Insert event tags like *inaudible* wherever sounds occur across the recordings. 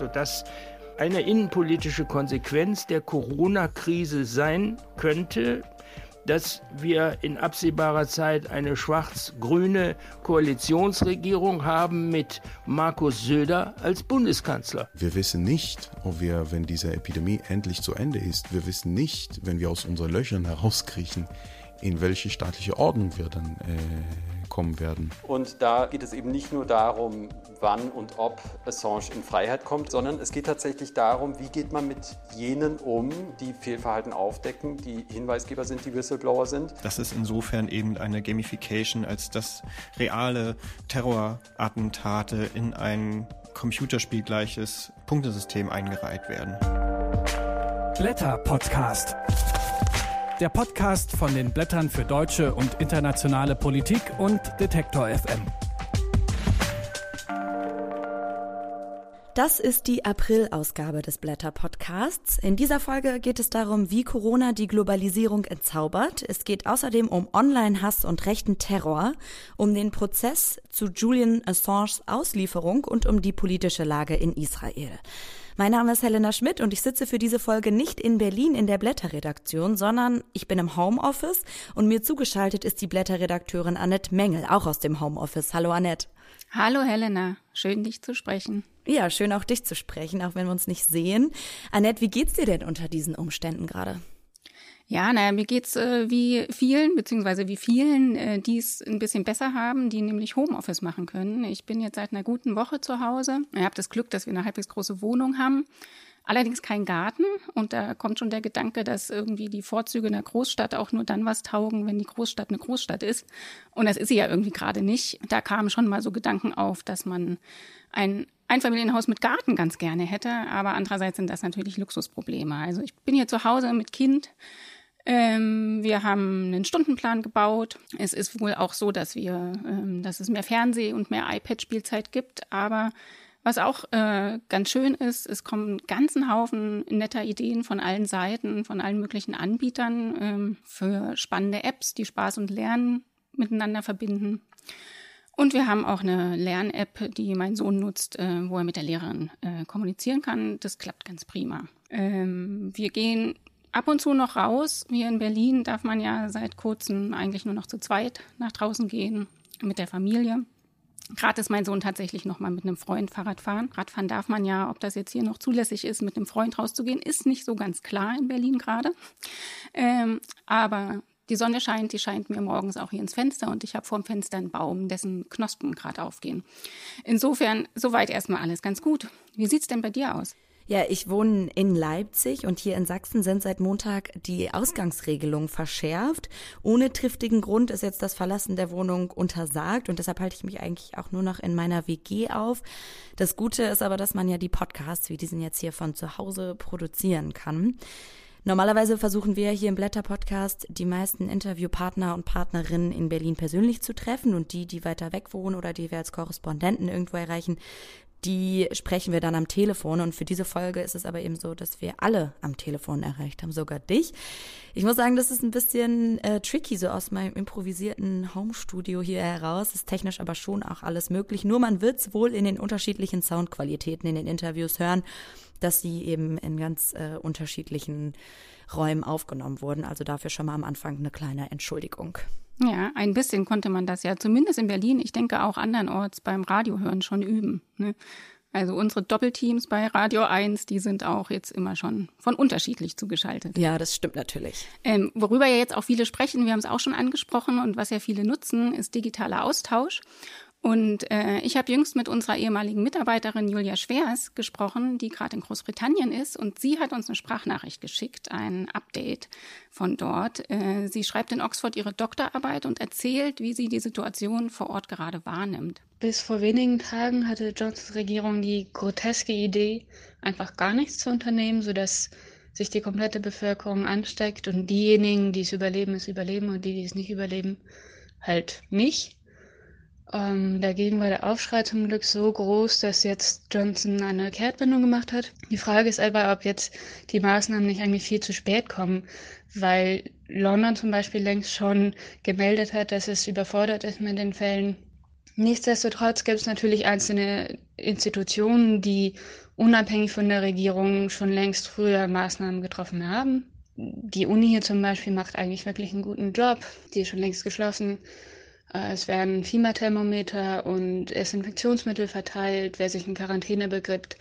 sodass eine innenpolitische Konsequenz der Corona-Krise sein könnte, dass wir in absehbarer Zeit eine schwarz-grüne Koalitionsregierung haben mit Markus Söder als Bundeskanzler. Wir wissen nicht, ob wir, wenn diese Epidemie endlich zu Ende ist, wir wissen nicht, wenn wir aus unseren Löchern herauskriechen, in welche staatliche Ordnung wir dann äh, kommen werden. Und da geht es eben nicht nur darum, wann und ob Assange in Freiheit kommt, sondern es geht tatsächlich darum, wie geht man mit jenen um, die Fehlverhalten aufdecken, die Hinweisgeber sind, die Whistleblower sind. Das ist insofern eben eine Gamification, als dass reale Terrorattentate in ein computerspielgleiches Punktesystem eingereiht werden. Blätter Podcast der Podcast von den Blättern für deutsche und internationale Politik und Detektor FM. Das ist die April-Ausgabe des Blätter-Podcasts. In dieser Folge geht es darum, wie Corona die Globalisierung entzaubert. Es geht außerdem um Online-Hass und rechten Terror, um den Prozess zu Julian Assanges Auslieferung und um die politische Lage in Israel. Mein Name ist Helena Schmidt und ich sitze für diese Folge nicht in Berlin in der Blätterredaktion, sondern ich bin im Homeoffice und mir zugeschaltet ist die Blätterredakteurin Annette Mengel, auch aus dem Homeoffice. Hallo Annette. Hallo Helena, schön dich zu sprechen. Ja, schön auch dich zu sprechen, auch wenn wir uns nicht sehen. Annette, wie geht's dir denn unter diesen Umständen gerade? Ja, naja, mir geht's äh, wie vielen, beziehungsweise wie vielen, äh, die es ein bisschen besser haben, die nämlich Homeoffice machen können. Ich bin jetzt seit einer guten Woche zu Hause. Ich habe das Glück, dass wir eine halbwegs große Wohnung haben. Allerdings kein Garten. Und da kommt schon der Gedanke, dass irgendwie die Vorzüge einer Großstadt auch nur dann was taugen, wenn die Großstadt eine Großstadt ist. Und das ist sie ja irgendwie gerade nicht. Da kamen schon mal so Gedanken auf, dass man ein Einfamilienhaus mit Garten ganz gerne hätte. Aber andererseits sind das natürlich Luxusprobleme. Also ich bin hier zu Hause mit Kind ähm, wir haben einen Stundenplan gebaut. Es ist wohl auch so, dass wir, ähm, dass es mehr Fernseh- und mehr iPad-Spielzeit gibt. Aber was auch äh, ganz schön ist, es kommen ganzen Haufen netter Ideen von allen Seiten, von allen möglichen Anbietern ähm, für spannende Apps, die Spaß und Lernen miteinander verbinden. Und wir haben auch eine Lern-App, die mein Sohn nutzt, äh, wo er mit der Lehrerin äh, kommunizieren kann. Das klappt ganz prima. Ähm, wir gehen ab und zu noch raus. Hier in Berlin darf man ja seit kurzem eigentlich nur noch zu zweit nach draußen gehen mit der Familie. Gerade ist mein Sohn tatsächlich noch mal mit einem Freund Fahrrad fahren. Radfahren darf man ja, ob das jetzt hier noch zulässig ist, mit einem Freund rauszugehen, ist nicht so ganz klar in Berlin gerade. Ähm, aber die Sonne scheint, die scheint mir morgens auch hier ins Fenster und ich habe vor dem Fenster einen Baum, dessen Knospen gerade aufgehen. Insofern soweit erstmal alles ganz gut. Wie sieht's denn bei dir aus? Ja, ich wohne in Leipzig und hier in Sachsen sind seit Montag die Ausgangsregelungen verschärft. Ohne triftigen Grund ist jetzt das Verlassen der Wohnung untersagt und deshalb halte ich mich eigentlich auch nur noch in meiner WG auf. Das Gute ist aber, dass man ja die Podcasts wie diesen jetzt hier von zu Hause produzieren kann. Normalerweise versuchen wir hier im Blätter-Podcast die meisten Interviewpartner und Partnerinnen in Berlin persönlich zu treffen und die, die weiter weg wohnen oder die wir als Korrespondenten irgendwo erreichen, die sprechen wir dann am Telefon. Und für diese Folge ist es aber eben so, dass wir alle am Telefon erreicht haben, sogar dich. Ich muss sagen, das ist ein bisschen äh, tricky, so aus meinem improvisierten Home-Studio hier heraus. Ist technisch aber schon auch alles möglich. Nur man wird es wohl in den unterschiedlichen Soundqualitäten in den Interviews hören, dass sie eben in ganz äh, unterschiedlichen Räumen aufgenommen wurden. Also dafür schon mal am Anfang eine kleine Entschuldigung. Ja, ein bisschen konnte man das ja zumindest in Berlin, ich denke auch andernorts beim Radiohören schon üben. Ne? Also unsere Doppelteams bei Radio 1, die sind auch jetzt immer schon von unterschiedlich zugeschaltet. Ja, das stimmt natürlich. Ähm, worüber ja jetzt auch viele sprechen, wir haben es auch schon angesprochen und was ja viele nutzen, ist digitaler Austausch. Und äh, ich habe jüngst mit unserer ehemaligen Mitarbeiterin Julia Schwers gesprochen, die gerade in Großbritannien ist. Und sie hat uns eine Sprachnachricht geschickt, ein Update von dort. Äh, sie schreibt in Oxford ihre Doktorarbeit und erzählt, wie sie die Situation vor Ort gerade wahrnimmt. Bis vor wenigen Tagen hatte Johnsons Regierung die groteske Idee, einfach gar nichts zu unternehmen, sodass sich die komplette Bevölkerung ansteckt und diejenigen, die es überleben, es überleben und die, die es nicht überleben, halt nicht. Ähm, dagegen war der Aufschrei zum Glück so groß, dass jetzt Johnson eine Kehrtwendung gemacht hat. Die Frage ist aber, ob jetzt die Maßnahmen nicht eigentlich viel zu spät kommen, weil London zum Beispiel längst schon gemeldet hat, dass es überfordert ist mit den Fällen. Nichtsdestotrotz gibt es natürlich einzelne Institutionen, die unabhängig von der Regierung schon längst früher Maßnahmen getroffen haben. Die Uni hier zum Beispiel macht eigentlich wirklich einen guten Job. Die ist schon längst geschlossen. Äh, es werden Fieberthermometer und Desinfektionsmittel verteilt. Wer sich in Quarantäne begibt,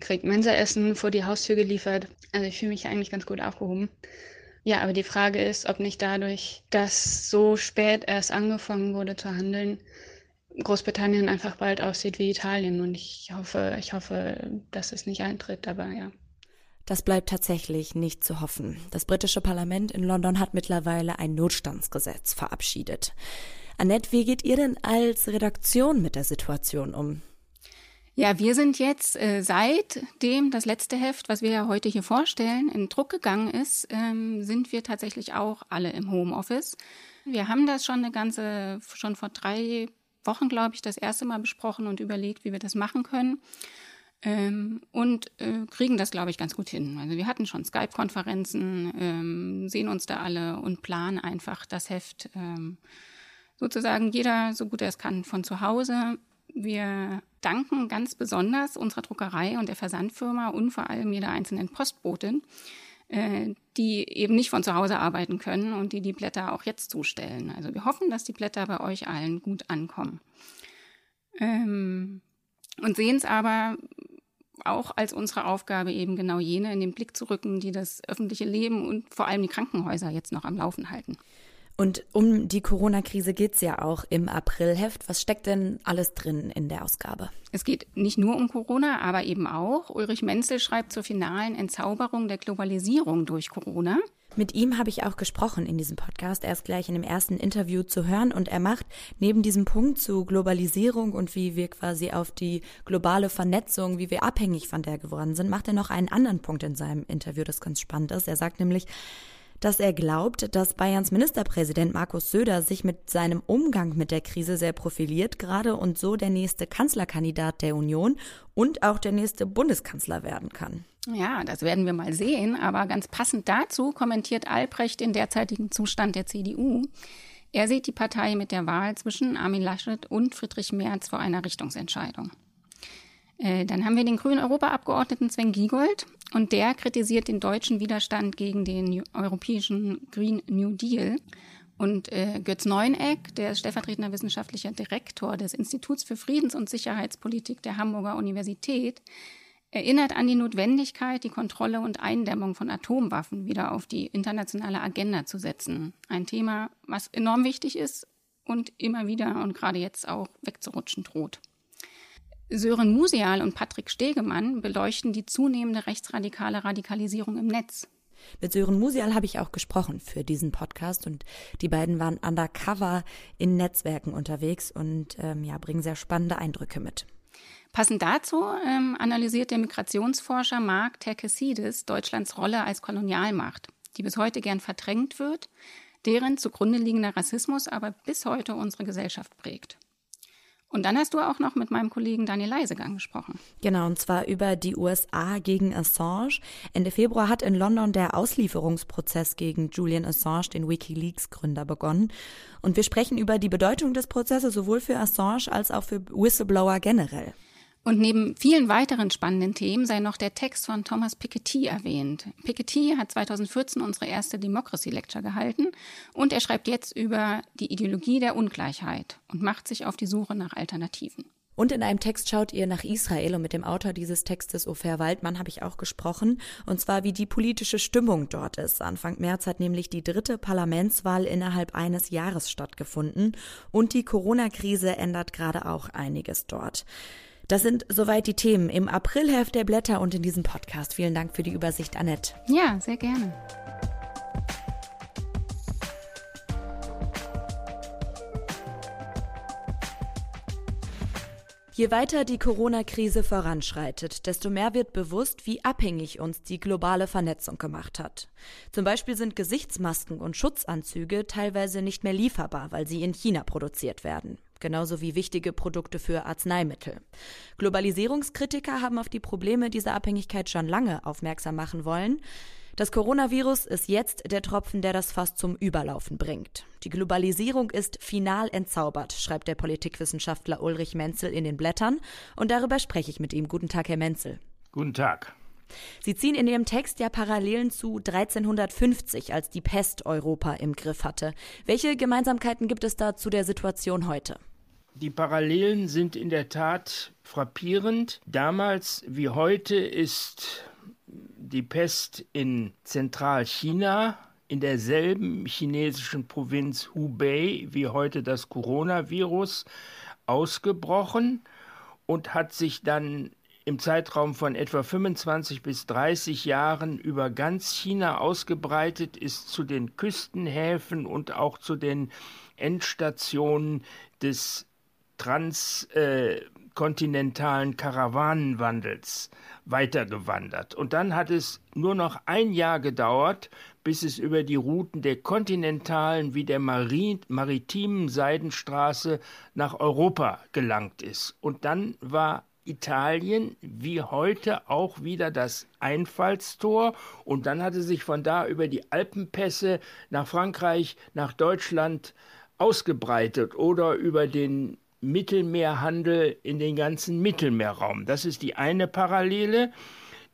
kriegt Mensaessen vor die Haustür geliefert. Also ich fühle mich eigentlich ganz gut aufgehoben. Ja, aber die Frage ist, ob nicht dadurch, dass so spät erst angefangen wurde zu handeln, Großbritannien einfach bald aussieht wie Italien. Und ich hoffe, ich hoffe, dass es nicht eintritt, aber ja. Das bleibt tatsächlich nicht zu hoffen. Das britische Parlament in London hat mittlerweile ein Notstandsgesetz verabschiedet. Annette, wie geht ihr denn als Redaktion mit der Situation um? Ja, wir sind jetzt äh, seitdem das letzte Heft, was wir ja heute hier vorstellen, in Druck gegangen ist, ähm, sind wir tatsächlich auch alle im Homeoffice. Wir haben das schon eine ganze, schon vor drei Wochen, glaube ich, das erste Mal besprochen und überlegt, wie wir das machen können. Ähm, und äh, kriegen das, glaube ich, ganz gut hin. Also wir hatten schon Skype-Konferenzen, ähm, sehen uns da alle und planen einfach das Heft ähm, sozusagen jeder so gut er es kann von zu Hause. Wir danken ganz besonders unserer Druckerei und der Versandfirma und vor allem jeder einzelnen Postbotin, äh, die eben nicht von zu Hause arbeiten können und die die Blätter auch jetzt zustellen. Also wir hoffen, dass die Blätter bei euch allen gut ankommen. Ähm, und sehen es aber auch als unsere Aufgabe, eben genau jene in den Blick zu rücken, die das öffentliche Leben und vor allem die Krankenhäuser jetzt noch am Laufen halten. Und um die Corona-Krise geht's ja auch im Aprilheft. Was steckt denn alles drin in der Ausgabe? Es geht nicht nur um Corona, aber eben auch. Ulrich Menzel schreibt zur finalen Entzauberung der Globalisierung durch Corona. Mit ihm habe ich auch gesprochen in diesem Podcast. Er ist gleich in dem ersten Interview zu hören und er macht neben diesem Punkt zu Globalisierung und wie wir quasi auf die globale Vernetzung, wie wir abhängig von der geworden sind, macht er noch einen anderen Punkt in seinem Interview, das ganz spannend ist. Er sagt nämlich, dass er glaubt, dass Bayerns Ministerpräsident Markus Söder sich mit seinem Umgang mit der Krise sehr profiliert gerade und so der nächste Kanzlerkandidat der Union und auch der nächste Bundeskanzler werden kann. Ja, das werden wir mal sehen. Aber ganz passend dazu kommentiert Albrecht den derzeitigen Zustand der CDU. Er sieht die Partei mit der Wahl zwischen Armin Laschet und Friedrich Merz vor einer Richtungsentscheidung. Äh, dann haben wir den grünen Europaabgeordneten Sven Giegold und der kritisiert den deutschen Widerstand gegen den europäischen Green New Deal. Und äh, Götz Neuneck, der ist stellvertretender wissenschaftlicher Direktor des Instituts für Friedens- und Sicherheitspolitik der Hamburger Universität, erinnert an die Notwendigkeit, die Kontrolle und Eindämmung von Atomwaffen wieder auf die internationale Agenda zu setzen. Ein Thema, was enorm wichtig ist und immer wieder und gerade jetzt auch wegzurutschen droht. Sören Musial und Patrick Stegemann beleuchten die zunehmende rechtsradikale Radikalisierung im Netz. Mit Sören Musial habe ich auch gesprochen für diesen Podcast und die beiden waren undercover in Netzwerken unterwegs und ähm, ja, bringen sehr spannende Eindrücke mit. Passend dazu ähm, analysiert der Migrationsforscher Mark Terkesidis Deutschlands Rolle als Kolonialmacht, die bis heute gern verdrängt wird, deren zugrunde liegender Rassismus aber bis heute unsere Gesellschaft prägt. Und dann hast du auch noch mit meinem Kollegen Daniel Leisegang gesprochen. Genau, und zwar über die USA gegen Assange. Ende Februar hat in London der Auslieferungsprozess gegen Julian Assange, den WikiLeaks-Gründer, begonnen. Und wir sprechen über die Bedeutung des Prozesses sowohl für Assange als auch für Whistleblower generell. Und neben vielen weiteren spannenden Themen sei noch der Text von Thomas Piketty erwähnt. Piketty hat 2014 unsere erste Democracy Lecture gehalten und er schreibt jetzt über die Ideologie der Ungleichheit und macht sich auf die Suche nach Alternativen. Und in einem Text schaut ihr nach Israel und mit dem Autor dieses Textes, Ofer Waldmann, habe ich auch gesprochen. Und zwar, wie die politische Stimmung dort ist. Anfang März hat nämlich die dritte Parlamentswahl innerhalb eines Jahres stattgefunden. Und die Corona-Krise ändert gerade auch einiges dort. Das sind soweit die Themen im Aprilheft der Blätter und in diesem Podcast. Vielen Dank für die Übersicht, Annette. Ja, sehr gerne. Je weiter die Corona-Krise voranschreitet, desto mehr wird bewusst, wie abhängig uns die globale Vernetzung gemacht hat. Zum Beispiel sind Gesichtsmasken und Schutzanzüge teilweise nicht mehr lieferbar, weil sie in China produziert werden genauso wie wichtige Produkte für Arzneimittel. Globalisierungskritiker haben auf die Probleme dieser Abhängigkeit schon lange aufmerksam machen wollen. Das Coronavirus ist jetzt der Tropfen, der das Fass zum Überlaufen bringt. Die Globalisierung ist final entzaubert, schreibt der Politikwissenschaftler Ulrich Menzel in den Blättern. Und darüber spreche ich mit ihm. Guten Tag, Herr Menzel. Guten Tag. Sie ziehen in Ihrem Text ja Parallelen zu 1350, als die Pest Europa im Griff hatte. Welche Gemeinsamkeiten gibt es da zu der Situation heute? Die Parallelen sind in der Tat frappierend. Damals wie heute ist die Pest in Zentralchina in derselben chinesischen Provinz Hubei wie heute das Coronavirus ausgebrochen und hat sich dann im Zeitraum von etwa 25 bis 30 Jahren über ganz China ausgebreitet, ist zu den Küstenhäfen und auch zu den Endstationen des transkontinentalen äh, Karawanenwandels weitergewandert. Und dann hat es nur noch ein Jahr gedauert, bis es über die Routen der kontinentalen wie der maritimen Seidenstraße nach Europa gelangt ist. Und dann war Italien wie heute auch wieder das Einfallstor und dann hatte sich von da über die Alpenpässe nach Frankreich, nach Deutschland ausgebreitet oder über den Mittelmeerhandel in den ganzen Mittelmeerraum. Das ist die eine Parallele.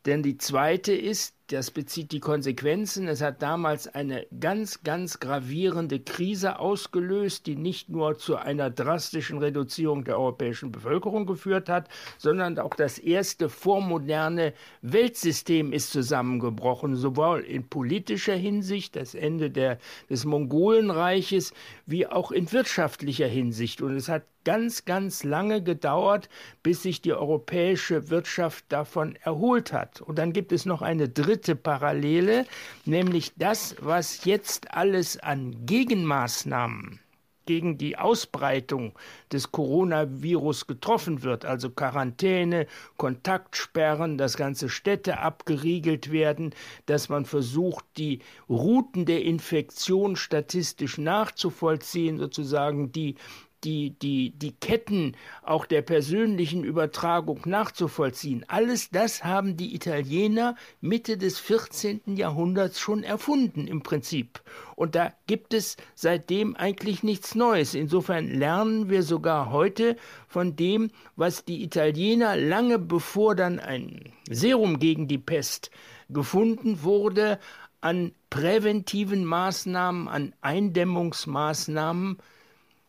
Denn die zweite ist, das bezieht die Konsequenzen. Es hat damals eine ganz, ganz gravierende Krise ausgelöst, die nicht nur zu einer drastischen Reduzierung der europäischen Bevölkerung geführt hat, sondern auch das erste vormoderne Weltsystem ist zusammengebrochen, sowohl in politischer Hinsicht, das Ende der, des Mongolenreiches, wie auch in wirtschaftlicher Hinsicht. Und es hat ganz, ganz lange gedauert, bis sich die europäische Wirtschaft davon erholt hat. Und dann gibt es noch eine dritte Parallele, nämlich das, was jetzt alles an Gegenmaßnahmen gegen die Ausbreitung des Coronavirus getroffen wird, also Quarantäne, Kontaktsperren, dass ganze Städte abgeriegelt werden, dass man versucht, die Routen der Infektion statistisch nachzuvollziehen, sozusagen die die, die, die Ketten auch der persönlichen Übertragung nachzuvollziehen. Alles das haben die Italiener Mitte des 14. Jahrhunderts schon erfunden im Prinzip. Und da gibt es seitdem eigentlich nichts Neues. Insofern lernen wir sogar heute von dem, was die Italiener lange bevor dann ein Serum gegen die Pest gefunden wurde, an präventiven Maßnahmen, an Eindämmungsmaßnahmen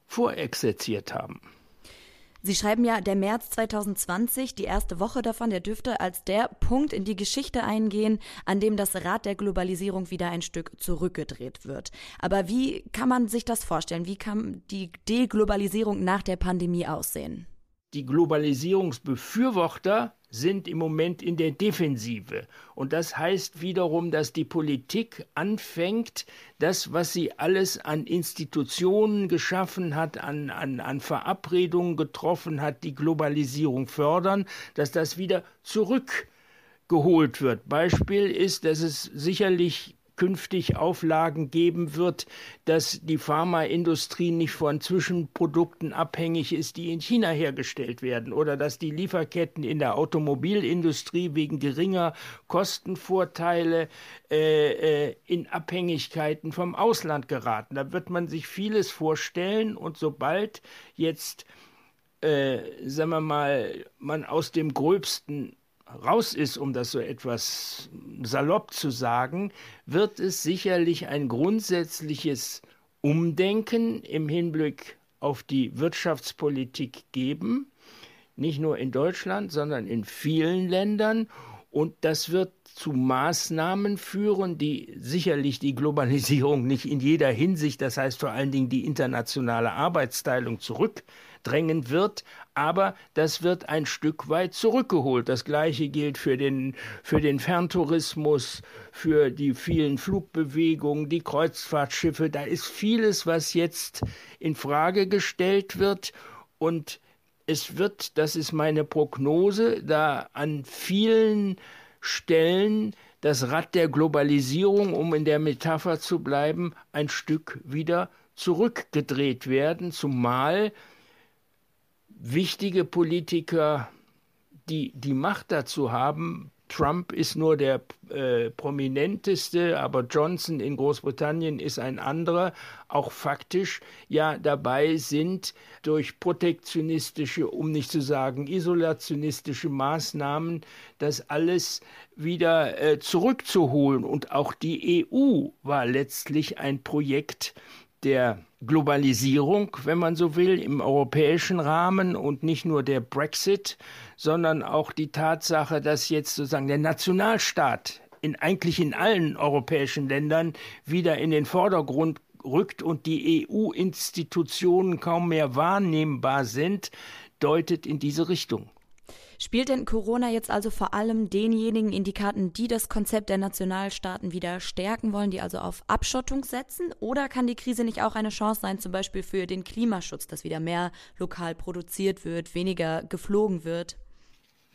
vorexerziert haben. Sie schreiben ja, der März 2020, die erste Woche davon, der dürfte als der Punkt in die Geschichte eingehen, an dem das Rad der Globalisierung wieder ein Stück zurückgedreht wird. Aber wie kann man sich das vorstellen? Wie kann die Deglobalisierung nach der Pandemie aussehen? Die Globalisierungsbefürworter sind im Moment in der Defensive. Und das heißt wiederum, dass die Politik anfängt, das, was sie alles an Institutionen geschaffen hat, an, an, an Verabredungen getroffen hat, die Globalisierung fördern, dass das wieder zurückgeholt wird. Beispiel ist, dass es sicherlich künftig Auflagen geben wird, dass die Pharmaindustrie nicht von Zwischenprodukten abhängig ist, die in China hergestellt werden oder dass die Lieferketten in der Automobilindustrie wegen geringer Kostenvorteile äh, äh, in Abhängigkeiten vom Ausland geraten. Da wird man sich vieles vorstellen und sobald jetzt äh, sagen wir mal, man aus dem Gröbsten raus ist, um das so etwas salopp zu sagen, wird es sicherlich ein grundsätzliches Umdenken im Hinblick auf die Wirtschaftspolitik geben, nicht nur in Deutschland, sondern in vielen Ländern. Und das wird zu Maßnahmen führen, die sicherlich die Globalisierung nicht in jeder Hinsicht, das heißt vor allen Dingen die internationale Arbeitsteilung zurückdrängen wird, aber das wird ein Stück weit zurückgeholt. Das gleiche gilt für den, für den Ferntourismus, für die vielen Flugbewegungen, die Kreuzfahrtschiffe. Da ist vieles, was jetzt in Frage gestellt wird und es wird, das ist meine Prognose, da an vielen Stellen das Rad der Globalisierung, um in der Metapher zu bleiben, ein Stück wieder zurückgedreht werden, zumal wichtige Politiker, die die Macht dazu haben, Trump ist nur der äh, prominenteste, aber Johnson in Großbritannien ist ein anderer, auch faktisch ja dabei sind, durch protektionistische, um nicht zu sagen isolationistische Maßnahmen das alles wieder äh, zurückzuholen. Und auch die EU war letztlich ein Projekt der Globalisierung, wenn man so will, im europäischen Rahmen und nicht nur der Brexit, sondern auch die Tatsache, dass jetzt sozusagen der Nationalstaat in eigentlich in allen europäischen Ländern wieder in den Vordergrund rückt und die EU-Institutionen kaum mehr wahrnehmbar sind, deutet in diese Richtung. Spielt denn Corona jetzt also vor allem denjenigen in die Karten, die das Konzept der Nationalstaaten wieder stärken wollen, die also auf Abschottung setzen? Oder kann die Krise nicht auch eine Chance sein, zum Beispiel für den Klimaschutz, dass wieder mehr lokal produziert wird, weniger geflogen wird?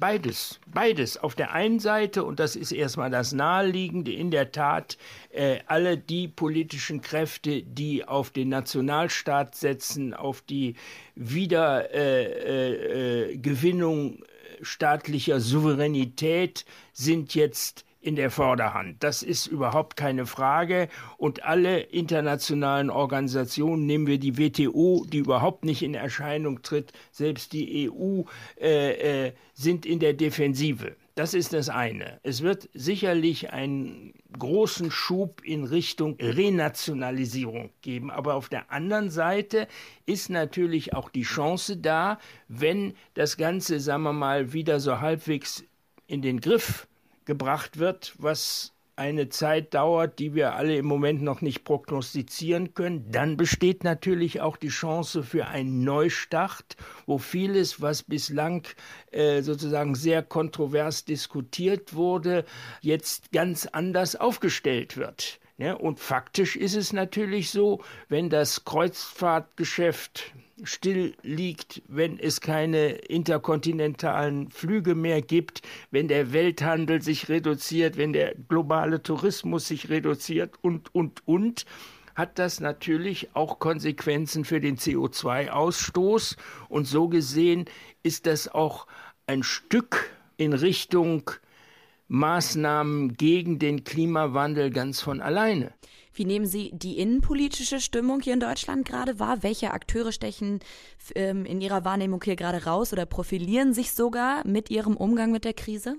Beides, beides. Auf der einen Seite, und das ist erstmal das Naheliegende, in der Tat, äh, alle die politischen Kräfte, die auf den Nationalstaat setzen, auf die Wiedergewinnung äh, äh, staatlicher Souveränität sind jetzt in der Vorderhand. Das ist überhaupt keine Frage. Und alle internationalen Organisationen, nehmen wir die WTO, die überhaupt nicht in Erscheinung tritt, selbst die EU, äh, äh, sind in der Defensive. Das ist das eine. Es wird sicherlich einen großen Schub in Richtung Renationalisierung geben. Aber auf der anderen Seite ist natürlich auch die Chance da, wenn das Ganze, sagen wir mal, wieder so halbwegs in den Griff gebracht wird, was eine Zeit dauert, die wir alle im Moment noch nicht prognostizieren können, dann besteht natürlich auch die Chance für einen Neustart, wo vieles, was bislang äh, sozusagen sehr kontrovers diskutiert wurde, jetzt ganz anders aufgestellt wird. Ja, und faktisch ist es natürlich so, wenn das Kreuzfahrtgeschäft still liegt, wenn es keine interkontinentalen Flüge mehr gibt, wenn der Welthandel sich reduziert, wenn der globale Tourismus sich reduziert und, und, und, hat das natürlich auch Konsequenzen für den CO2-Ausstoß. Und so gesehen ist das auch ein Stück in Richtung Maßnahmen gegen den Klimawandel ganz von alleine. Wie nehmen Sie die innenpolitische Stimmung hier in Deutschland gerade wahr? Welche Akteure stechen ähm, in Ihrer Wahrnehmung hier gerade raus oder profilieren sich sogar mit ihrem Umgang mit der Krise?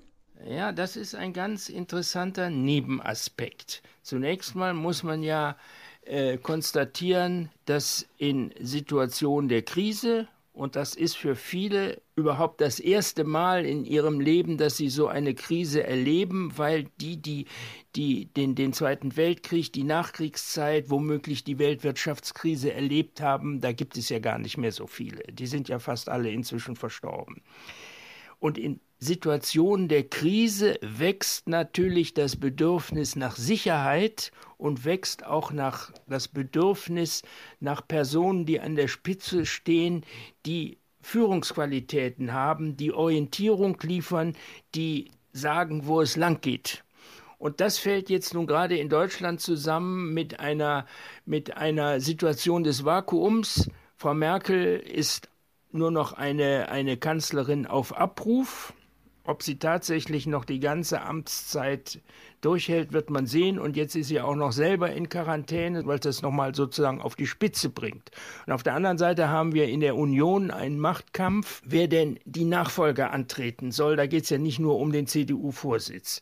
Ja, das ist ein ganz interessanter Nebenaspekt. Zunächst mal muss man ja äh, konstatieren, dass in Situationen der Krise und das ist für viele überhaupt das erste Mal in ihrem Leben, dass sie so eine Krise erleben, weil die, die, die den, den Zweiten Weltkrieg, die Nachkriegszeit, womöglich die Weltwirtschaftskrise erlebt haben, da gibt es ja gar nicht mehr so viele. Die sind ja fast alle inzwischen verstorben. Und in Situationen der Krise wächst natürlich das Bedürfnis nach Sicherheit und wächst auch nach das Bedürfnis nach Personen, die an der Spitze stehen, die Führungsqualitäten haben, die Orientierung liefern, die sagen, wo es lang geht. Und das fällt jetzt nun gerade in Deutschland zusammen mit einer, mit einer Situation des Vakuums. Frau Merkel ist nur noch eine, eine Kanzlerin auf Abruf. Ob sie tatsächlich noch die ganze Amtszeit durchhält, wird man sehen. Und jetzt ist sie auch noch selber in Quarantäne, weil das nochmal sozusagen auf die Spitze bringt. Und auf der anderen Seite haben wir in der Union einen Machtkampf, wer denn die Nachfolger antreten soll. Da geht es ja nicht nur um den CDU-Vorsitz.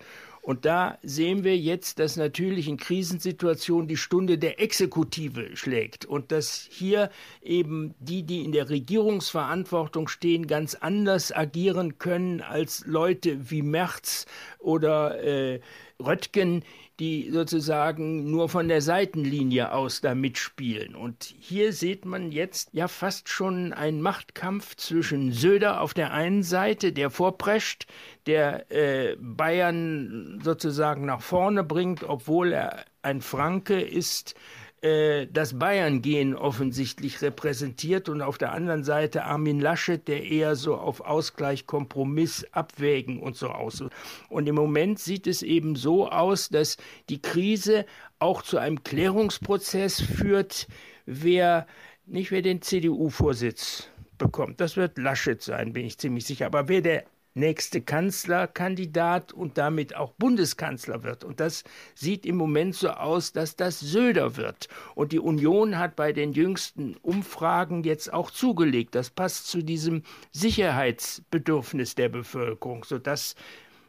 Und da sehen wir jetzt, dass natürlich in Krisensituationen die Stunde der Exekutive schlägt und dass hier eben die, die in der Regierungsverantwortung stehen, ganz anders agieren können als Leute wie Merz oder äh, Röttgen, die sozusagen nur von der Seitenlinie aus da mitspielen. Und hier sieht man jetzt ja fast schon einen Machtkampf zwischen Söder auf der einen Seite, der vorprescht, der äh, Bayern sozusagen nach vorne bringt, obwohl er ein Franke ist, äh, das Bayern-Gen offensichtlich repräsentiert und auf der anderen Seite Armin Laschet, der eher so auf Ausgleich, Kompromiss, Abwägen und so aus. Und im Moment sieht es eben so aus, dass die Krise auch zu einem Klärungsprozess führt, wer nicht wer den CDU-Vorsitz bekommt. Das wird Laschet sein, bin ich ziemlich sicher. Aber wer der nächste Kanzlerkandidat und damit auch Bundeskanzler wird. Und das sieht im Moment so aus, dass das Söder wird. Und die Union hat bei den jüngsten Umfragen jetzt auch zugelegt. Das passt zu diesem Sicherheitsbedürfnis der Bevölkerung, sodass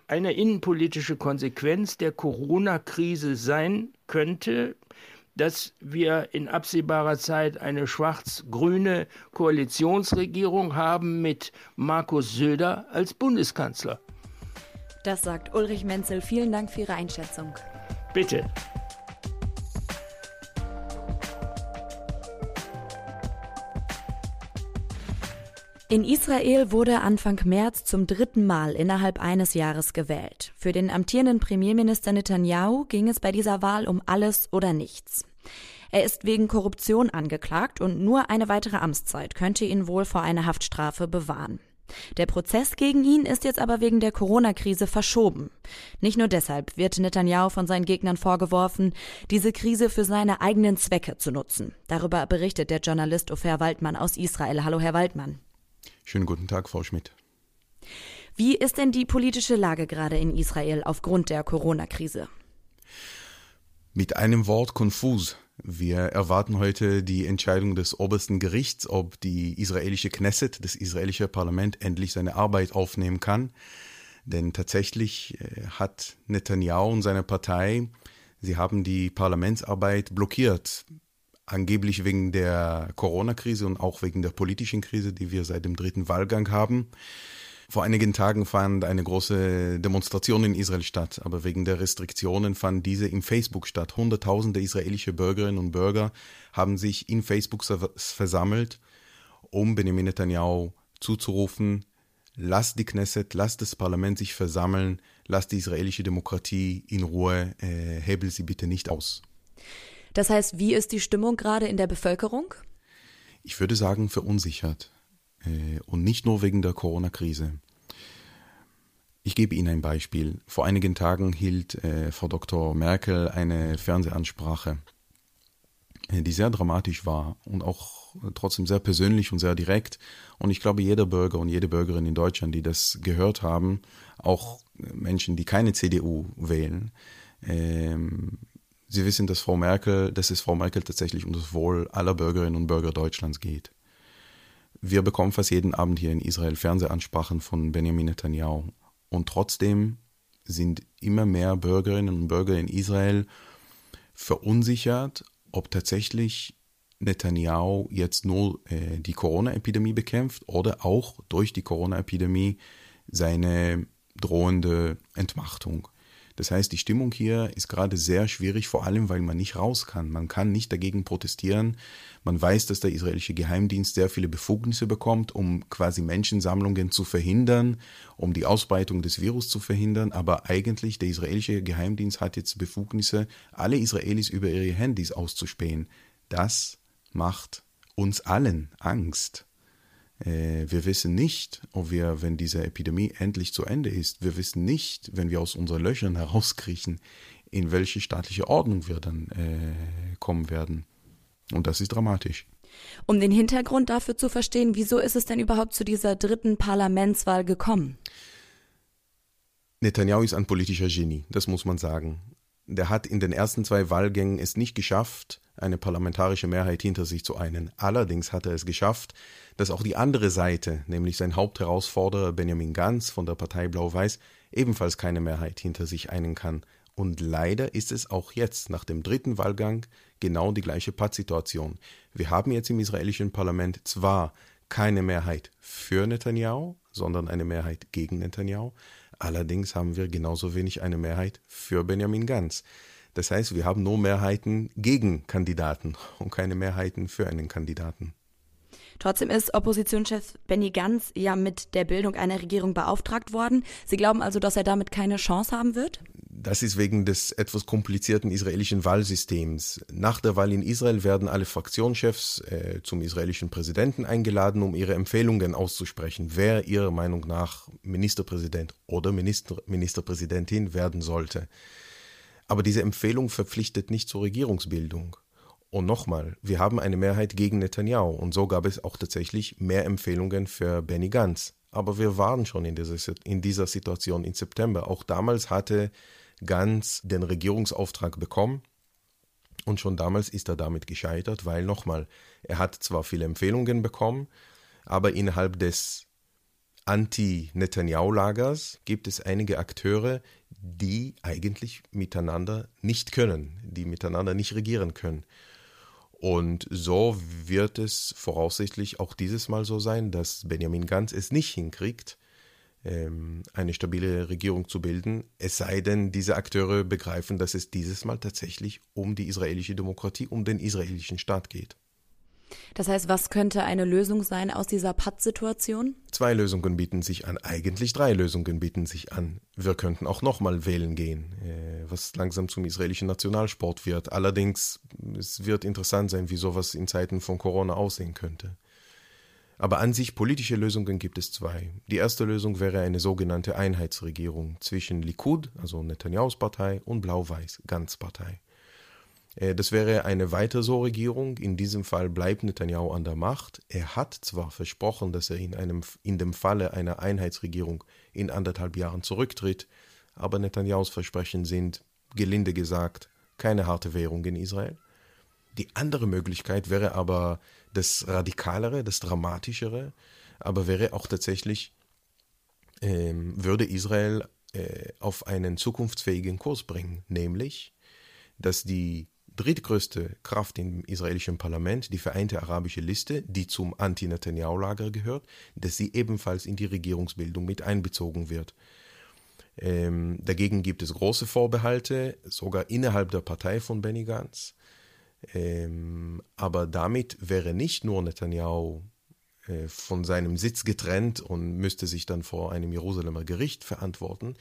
eine innenpolitische Konsequenz der Corona-Krise sein könnte, dass wir in absehbarer Zeit eine schwarz-grüne Koalitionsregierung haben mit Markus Söder als Bundeskanzler. Das sagt Ulrich Menzel. Vielen Dank für Ihre Einschätzung. Bitte. In Israel wurde Anfang März zum dritten Mal innerhalb eines Jahres gewählt. Für den amtierenden Premierminister Netanyahu ging es bei dieser Wahl um alles oder nichts. Er ist wegen Korruption angeklagt und nur eine weitere Amtszeit könnte ihn wohl vor einer Haftstrafe bewahren. Der Prozess gegen ihn ist jetzt aber wegen der Corona-Krise verschoben. Nicht nur deshalb wird Netanyahu von seinen Gegnern vorgeworfen, diese Krise für seine eigenen Zwecke zu nutzen. Darüber berichtet der Journalist Ofer Waldmann aus Israel. Hallo, Herr Waldmann. Schönen guten Tag, Frau Schmidt. Wie ist denn die politische Lage gerade in Israel aufgrund der Corona-Krise? Mit einem Wort konfus. Wir erwarten heute die Entscheidung des obersten Gerichts, ob die israelische Knesset, das israelische Parlament, endlich seine Arbeit aufnehmen kann. Denn tatsächlich äh, hat Netanyahu und seine Partei, sie haben die Parlamentsarbeit blockiert angeblich wegen der Corona-Krise und auch wegen der politischen Krise, die wir seit dem dritten Wahlgang haben. Vor einigen Tagen fand eine große Demonstration in Israel statt, aber wegen der Restriktionen fand diese in Facebook statt. Hunderttausende israelische Bürgerinnen und Bürger haben sich in Facebook versammelt, um Benjamin Netanyahu zuzurufen, lasst die Knesset, lasst das Parlament sich versammeln, lasst die israelische Demokratie in Ruhe, äh, hebel sie bitte nicht aus. Das heißt, wie ist die Stimmung gerade in der Bevölkerung? Ich würde sagen, verunsichert. Äh, und nicht nur wegen der Corona-Krise. Ich gebe Ihnen ein Beispiel. Vor einigen Tagen hielt äh, Frau Dr. Merkel eine Fernsehansprache, äh, die sehr dramatisch war und auch trotzdem sehr persönlich und sehr direkt. Und ich glaube, jeder Bürger und jede Bürgerin in Deutschland, die das gehört haben, auch Menschen, die keine CDU wählen, ähm, Sie wissen, dass Frau Merkel, dass es Frau Merkel tatsächlich um das Wohl aller Bürgerinnen und Bürger Deutschlands geht. Wir bekommen fast jeden Abend hier in Israel Fernsehansprachen von Benjamin Netanyahu. Und trotzdem sind immer mehr Bürgerinnen und Bürger in Israel verunsichert, ob tatsächlich Netanyahu jetzt nur äh, die Corona-Epidemie bekämpft oder auch durch die Corona-Epidemie seine drohende Entmachtung. Das heißt, die Stimmung hier ist gerade sehr schwierig, vor allem weil man nicht raus kann. Man kann nicht dagegen protestieren. Man weiß, dass der israelische Geheimdienst sehr viele Befugnisse bekommt, um quasi Menschensammlungen zu verhindern, um die Ausbreitung des Virus zu verhindern. Aber eigentlich der israelische Geheimdienst hat jetzt Befugnisse, alle Israelis über ihre Handys auszuspähen. Das macht uns allen Angst. Äh, wir wissen nicht, ob wir, wenn diese Epidemie endlich zu Ende ist, wir wissen nicht, wenn wir aus unseren Löchern *laughs* herauskriechen, in welche staatliche Ordnung wir dann äh, kommen werden. Und das ist dramatisch. Um den Hintergrund dafür zu verstehen, wieso ist es denn überhaupt zu dieser dritten Parlamentswahl gekommen? Netanyahu ist ein politischer Genie, das muss man sagen. Der hat in den ersten zwei Wahlgängen es nicht geschafft, eine parlamentarische Mehrheit hinter sich zu einen. Allerdings hat er es geschafft, dass auch die andere Seite, nämlich sein Hauptherausforderer Benjamin Ganz von der Partei Blau-Weiß, ebenfalls keine Mehrheit hinter sich einen kann. Und leider ist es auch jetzt, nach dem dritten Wahlgang, genau die gleiche Pattsituation. Wir haben jetzt im israelischen Parlament zwar keine Mehrheit für Netanyahu, sondern eine Mehrheit gegen Netanyahu. Allerdings haben wir genauso wenig eine Mehrheit für Benjamin Ganz. Das heißt, wir haben nur Mehrheiten gegen Kandidaten und keine Mehrheiten für einen Kandidaten. Trotzdem ist Oppositionschef Benny Ganz ja mit der Bildung einer Regierung beauftragt worden. Sie glauben also, dass er damit keine Chance haben wird? Das ist wegen des etwas komplizierten israelischen Wahlsystems. Nach der Wahl in Israel werden alle Fraktionschefs äh, zum israelischen Präsidenten eingeladen, um ihre Empfehlungen auszusprechen, wer ihrer Meinung nach Ministerpräsident oder Minister, Ministerpräsidentin werden sollte. Aber diese Empfehlung verpflichtet nicht zur Regierungsbildung. Und nochmal, wir haben eine Mehrheit gegen Netanyahu und so gab es auch tatsächlich mehr Empfehlungen für Benny Gantz. Aber wir waren schon in dieser, in dieser Situation im September. Auch damals hatte Ganz den Regierungsauftrag bekommen. Und schon damals ist er damit gescheitert, weil nochmal, er hat zwar viele Empfehlungen bekommen, aber innerhalb des Anti-Netanyahu-Lagers gibt es einige Akteure, die eigentlich miteinander nicht können, die miteinander nicht regieren können. Und so wird es voraussichtlich auch dieses Mal so sein, dass Benjamin Ganz es nicht hinkriegt, ähm, eine stabile Regierung zu bilden, es sei denn, diese Akteure begreifen, dass es dieses Mal tatsächlich um die israelische Demokratie, um den israelischen Staat geht. Das heißt, was könnte eine Lösung sein aus dieser Pattsituation? Zwei Lösungen bieten sich an, eigentlich drei Lösungen bieten sich an. Wir könnten auch nochmal wählen gehen, äh, was langsam zum israelischen Nationalsport wird. Allerdings, es wird interessant sein, wie sowas in Zeiten von Corona aussehen könnte. Aber an sich politische Lösungen gibt es zwei. Die erste Lösung wäre eine sogenannte Einheitsregierung zwischen Likud, also Netanyahus Partei, und Blau-Weiß, Ganz Partei. Äh, das wäre eine weiter so Regierung. In diesem Fall bleibt Netanyahu an der Macht. Er hat zwar versprochen, dass er in, einem, in dem Falle einer Einheitsregierung in anderthalb Jahren zurücktritt, aber Netanyahus Versprechen sind, gelinde gesagt, keine harte Währung in Israel. Die andere Möglichkeit wäre aber das Radikalere, das Dramatischere, aber wäre auch tatsächlich, ähm, würde Israel äh, auf einen zukunftsfähigen Kurs bringen, nämlich, dass die drittgrößte Kraft im israelischen Parlament, die Vereinte Arabische Liste, die zum Anti-Netanyahu-Lager gehört, dass sie ebenfalls in die Regierungsbildung mit einbezogen wird. Ähm, dagegen gibt es große Vorbehalte, sogar innerhalb der Partei von Benny Gantz. Ähm, aber damit wäre nicht nur Netanyahu äh, von seinem Sitz getrennt und müsste sich dann vor einem Jerusalemer Gericht verantworten,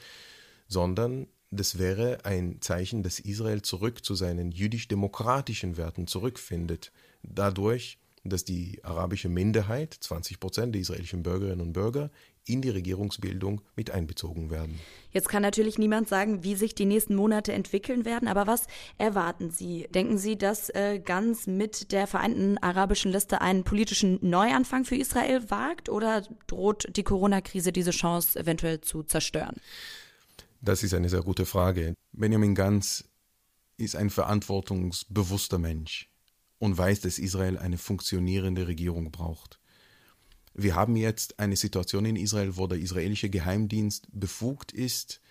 sondern das wäre ein Zeichen, dass Israel zurück zu seinen jüdisch-demokratischen Werten zurückfindet. Dadurch, dass die arabische Minderheit, 20 Prozent der israelischen Bürgerinnen und Bürger, in die Regierungsbildung mit einbezogen werden. Jetzt kann natürlich niemand sagen, wie sich die nächsten Monate entwickeln werden, aber was erwarten Sie? Denken Sie, dass äh, Ganz mit der Vereinten Arabischen Liste einen politischen Neuanfang für Israel wagt oder droht die Corona-Krise diese Chance eventuell zu zerstören? Das ist eine sehr gute Frage. Benjamin Ganz ist ein verantwortungsbewusster Mensch und weiß, dass Israel eine funktionierende Regierung braucht. Wir haben jetzt eine Situation in Israel, wo der israelische Geheimdienst befugt ist,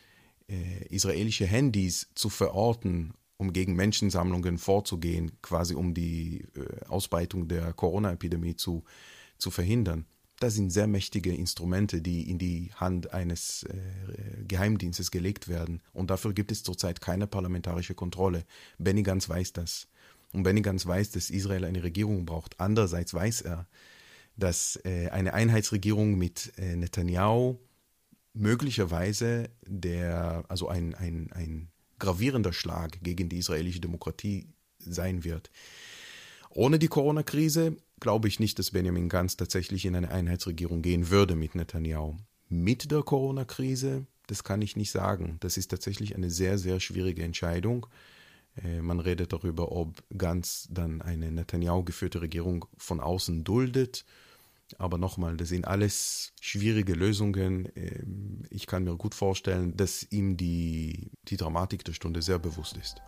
äh, israelische Handys zu verorten, um gegen Menschensammlungen vorzugehen, quasi um die äh, Ausbreitung der Corona-Epidemie zu, zu verhindern. Das sind sehr mächtige Instrumente, die in die Hand eines äh, Geheimdienstes gelegt werden. Und dafür gibt es zurzeit keine parlamentarische Kontrolle. Benny Gantz weiß das. Und Benny Gantz weiß, dass Israel eine Regierung braucht. Andererseits weiß er, dass äh, eine Einheitsregierung mit äh, Netanyahu möglicherweise der, also ein, ein, ein gravierender Schlag gegen die israelische Demokratie sein wird. Ohne die Corona-Krise glaube ich nicht, dass Benjamin Gantz tatsächlich in eine Einheitsregierung gehen würde mit Netanyahu. Mit der Corona-Krise, das kann ich nicht sagen. Das ist tatsächlich eine sehr, sehr schwierige Entscheidung. Äh, man redet darüber, ob Gantz dann eine Netanyahu geführte Regierung von außen duldet. Aber nochmal, das sind alles schwierige Lösungen. Ähm, ich kann mir gut vorstellen, dass ihm die, die Dramatik der Stunde sehr bewusst ist.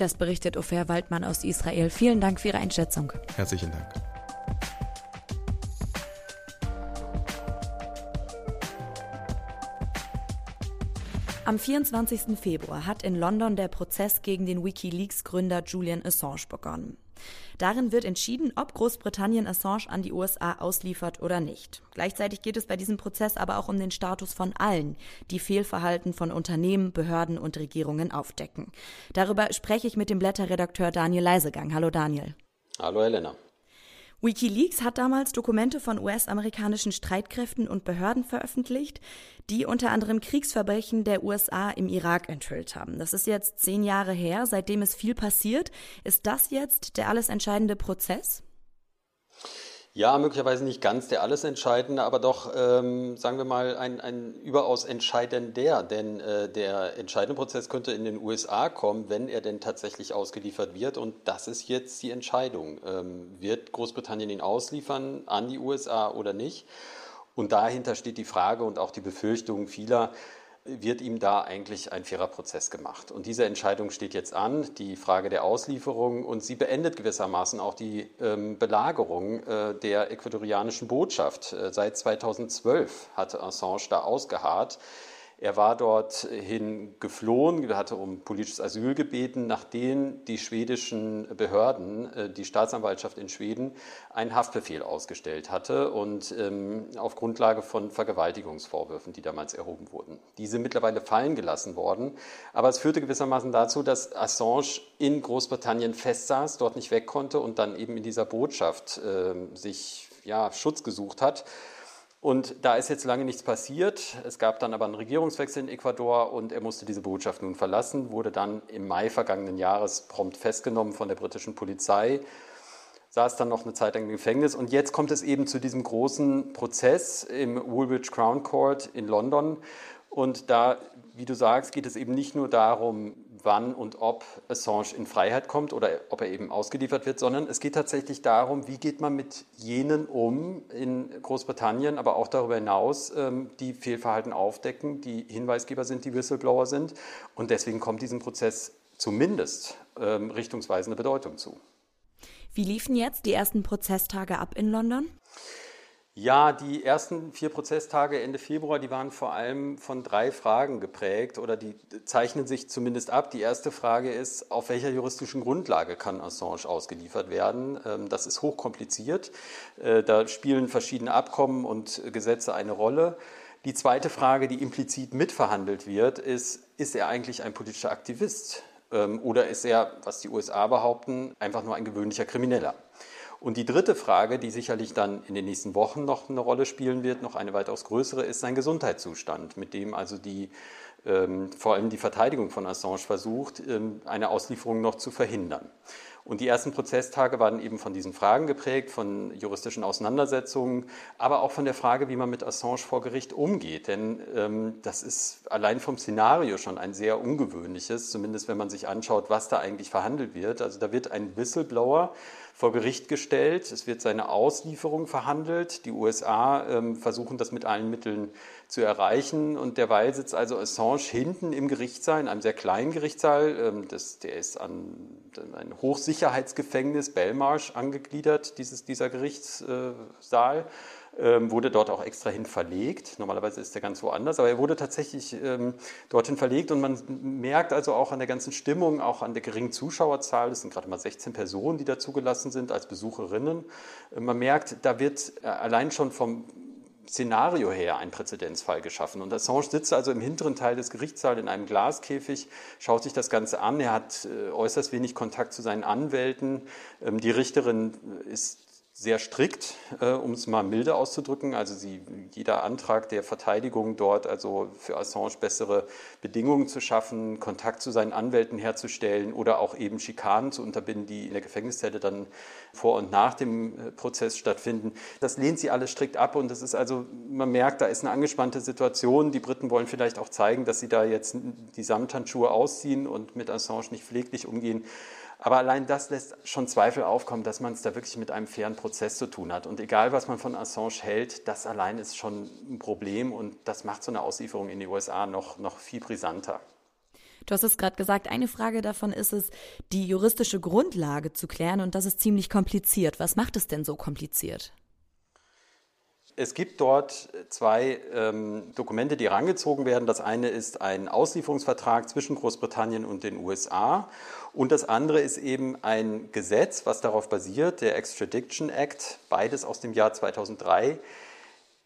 Das berichtet Ofer Waldmann aus Israel. Vielen Dank für Ihre Einschätzung. Herzlichen Dank. Am 24. Februar hat in London der Prozess gegen den Wikileaks-Gründer Julian Assange begonnen. Darin wird entschieden, ob Großbritannien Assange an die USA ausliefert oder nicht. Gleichzeitig geht es bei diesem Prozess aber auch um den Status von allen, die Fehlverhalten von Unternehmen, Behörden und Regierungen aufdecken. Darüber spreche ich mit dem Blätterredakteur Daniel Leisegang. Hallo Daniel. Hallo Helena. Wikileaks hat damals Dokumente von US-amerikanischen Streitkräften und Behörden veröffentlicht, die unter anderem Kriegsverbrechen der USA im Irak enthüllt haben. Das ist jetzt zehn Jahre her, seitdem ist viel passiert. Ist das jetzt der alles entscheidende Prozess? Ja, möglicherweise nicht ganz der alles Entscheidende, aber doch, ähm, sagen wir mal, ein, ein überaus entscheidender. Denn äh, der entscheidende Prozess könnte in den USA kommen, wenn er denn tatsächlich ausgeliefert wird. Und das ist jetzt die Entscheidung. Ähm, wird Großbritannien ihn ausliefern an die USA oder nicht? Und dahinter steht die Frage und auch die Befürchtung vieler, wird ihm da eigentlich ein fairer Prozess gemacht. Und diese Entscheidung steht jetzt an, die Frage der Auslieferung, und sie beendet gewissermaßen auch die ähm, Belagerung äh, der ecuadorianischen Botschaft. Äh, seit 2012 hat Assange da ausgeharrt. Er war dorthin geflohen, hatte um politisches Asyl gebeten, nachdem die schwedischen Behörden, äh, die Staatsanwaltschaft in Schweden, einen Haftbefehl ausgestellt hatte und ähm, auf Grundlage von Vergewaltigungsvorwürfen, die damals erhoben wurden. Diese mittlerweile fallen gelassen worden, aber es führte gewissermaßen dazu, dass Assange in Großbritannien festsaß, dort nicht weg konnte und dann eben in dieser Botschaft äh, sich ja, Schutz gesucht hat. Und da ist jetzt lange nichts passiert. Es gab dann aber einen Regierungswechsel in Ecuador und er musste diese Botschaft nun verlassen, wurde dann im Mai vergangenen Jahres prompt festgenommen von der britischen Polizei, saß dann noch eine Zeit lang im Gefängnis und jetzt kommt es eben zu diesem großen Prozess im Woolwich Crown Court in London. Und da, wie du sagst, geht es eben nicht nur darum, wann und ob Assange in Freiheit kommt oder ob er eben ausgeliefert wird, sondern es geht tatsächlich darum, wie geht man mit jenen um in Großbritannien, aber auch darüber hinaus, ähm, die Fehlverhalten aufdecken, die Hinweisgeber sind, die Whistleblower sind. Und deswegen kommt diesem Prozess zumindest ähm, richtungsweisende Bedeutung zu. Wie liefen jetzt die ersten Prozesstage ab in London? Ja, die ersten vier Prozesstage Ende Februar, die waren vor allem von drei Fragen geprägt oder die zeichnen sich zumindest ab. Die erste Frage ist, auf welcher juristischen Grundlage kann Assange ausgeliefert werden? Ähm, das ist hochkompliziert. Äh, da spielen verschiedene Abkommen und Gesetze eine Rolle. Die zweite Frage, die implizit mitverhandelt wird, ist, ist er eigentlich ein politischer Aktivist? Ähm, oder ist er, was die USA behaupten, einfach nur ein gewöhnlicher Krimineller? Und die dritte Frage, die sicherlich dann in den nächsten Wochen noch eine Rolle spielen wird, noch eine weitaus größere, ist sein Gesundheitszustand, mit dem also die, ähm, vor allem die Verteidigung von Assange versucht, ähm, eine Auslieferung noch zu verhindern. Und die ersten Prozesstage waren eben von diesen Fragen geprägt, von juristischen Auseinandersetzungen, aber auch von der Frage, wie man mit Assange vor Gericht umgeht. Denn ähm, das ist allein vom Szenario schon ein sehr ungewöhnliches, zumindest wenn man sich anschaut, was da eigentlich verhandelt wird. Also da wird ein Whistleblower vor Gericht gestellt. Es wird seine Auslieferung verhandelt. Die USA ähm, versuchen das mit allen Mitteln zu erreichen. Und derweil sitzt also Assange hinten im Gerichtssaal, in einem sehr kleinen Gerichtssaal. Ähm, das, der ist an ein Hochsicherheitsgefängnis Belmarsh angegliedert, dieses, dieser Gerichtssaal ähm, wurde dort auch extra hin verlegt. Normalerweise ist er ganz woanders, aber er wurde tatsächlich ähm, dorthin verlegt und man merkt also auch an der ganzen Stimmung, auch an der geringen Zuschauerzahl, es sind gerade mal 16 Personen, die da zugelassen sind als Besucherinnen, äh, man merkt, da wird äh, allein schon vom Szenario her ein Präzedenzfall geschaffen. Und Assange sitzt also im hinteren Teil des Gerichtssaals in einem Glaskäfig, schaut sich das Ganze an. Er hat äh, äußerst wenig Kontakt zu seinen Anwälten. Ähm, die Richterin ist sehr strikt, äh, um es mal milde auszudrücken. Also sie, jeder Antrag der Verteidigung dort, also für Assange bessere Bedingungen zu schaffen, Kontakt zu seinen Anwälten herzustellen oder auch eben Schikanen zu unterbinden, die in der Gefängniszelle dann vor und nach dem äh, Prozess stattfinden. Das lehnt sie alles strikt ab und das ist also, man merkt, da ist eine angespannte Situation. Die Briten wollen vielleicht auch zeigen, dass sie da jetzt die Samthandschuhe ausziehen und mit Assange nicht pfleglich umgehen. Aber allein das lässt schon Zweifel aufkommen, dass man es da wirklich mit einem fairen Prozess zu tun hat. Und egal, was man von Assange hält, das allein ist schon ein Problem und das macht so eine Auslieferung in die USA noch, noch viel brisanter. Du hast es gerade gesagt, eine Frage davon ist es, die juristische Grundlage zu klären und das ist ziemlich kompliziert. Was macht es denn so kompliziert? Es gibt dort zwei ähm, Dokumente, die herangezogen werden. Das eine ist ein Auslieferungsvertrag zwischen Großbritannien und den USA und das andere ist eben ein Gesetz, was darauf basiert, der Extradition Act, beides aus dem Jahr 2003.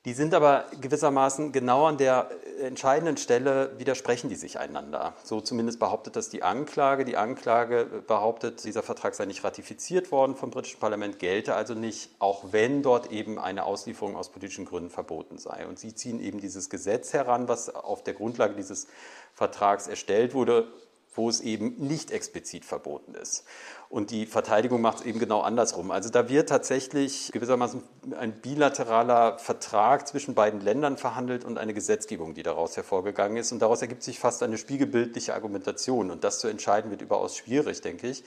Die sind aber gewissermaßen genau an der entscheidenden Stelle widersprechen die sich einander. So zumindest behauptet das die Anklage. Die Anklage behauptet, dieser Vertrag sei nicht ratifiziert worden vom britischen Parlament, gelte also nicht, auch wenn dort eben eine Auslieferung aus politischen Gründen verboten sei. Und sie ziehen eben dieses Gesetz heran, was auf der Grundlage dieses Vertrags erstellt wurde wo es eben nicht explizit verboten ist. Und die Verteidigung macht es eben genau andersrum. Also da wird tatsächlich gewissermaßen ein bilateraler Vertrag zwischen beiden Ländern verhandelt und eine Gesetzgebung, die daraus hervorgegangen ist. Und daraus ergibt sich fast eine spiegelbildliche Argumentation. Und das zu entscheiden wird überaus schwierig, denke ich.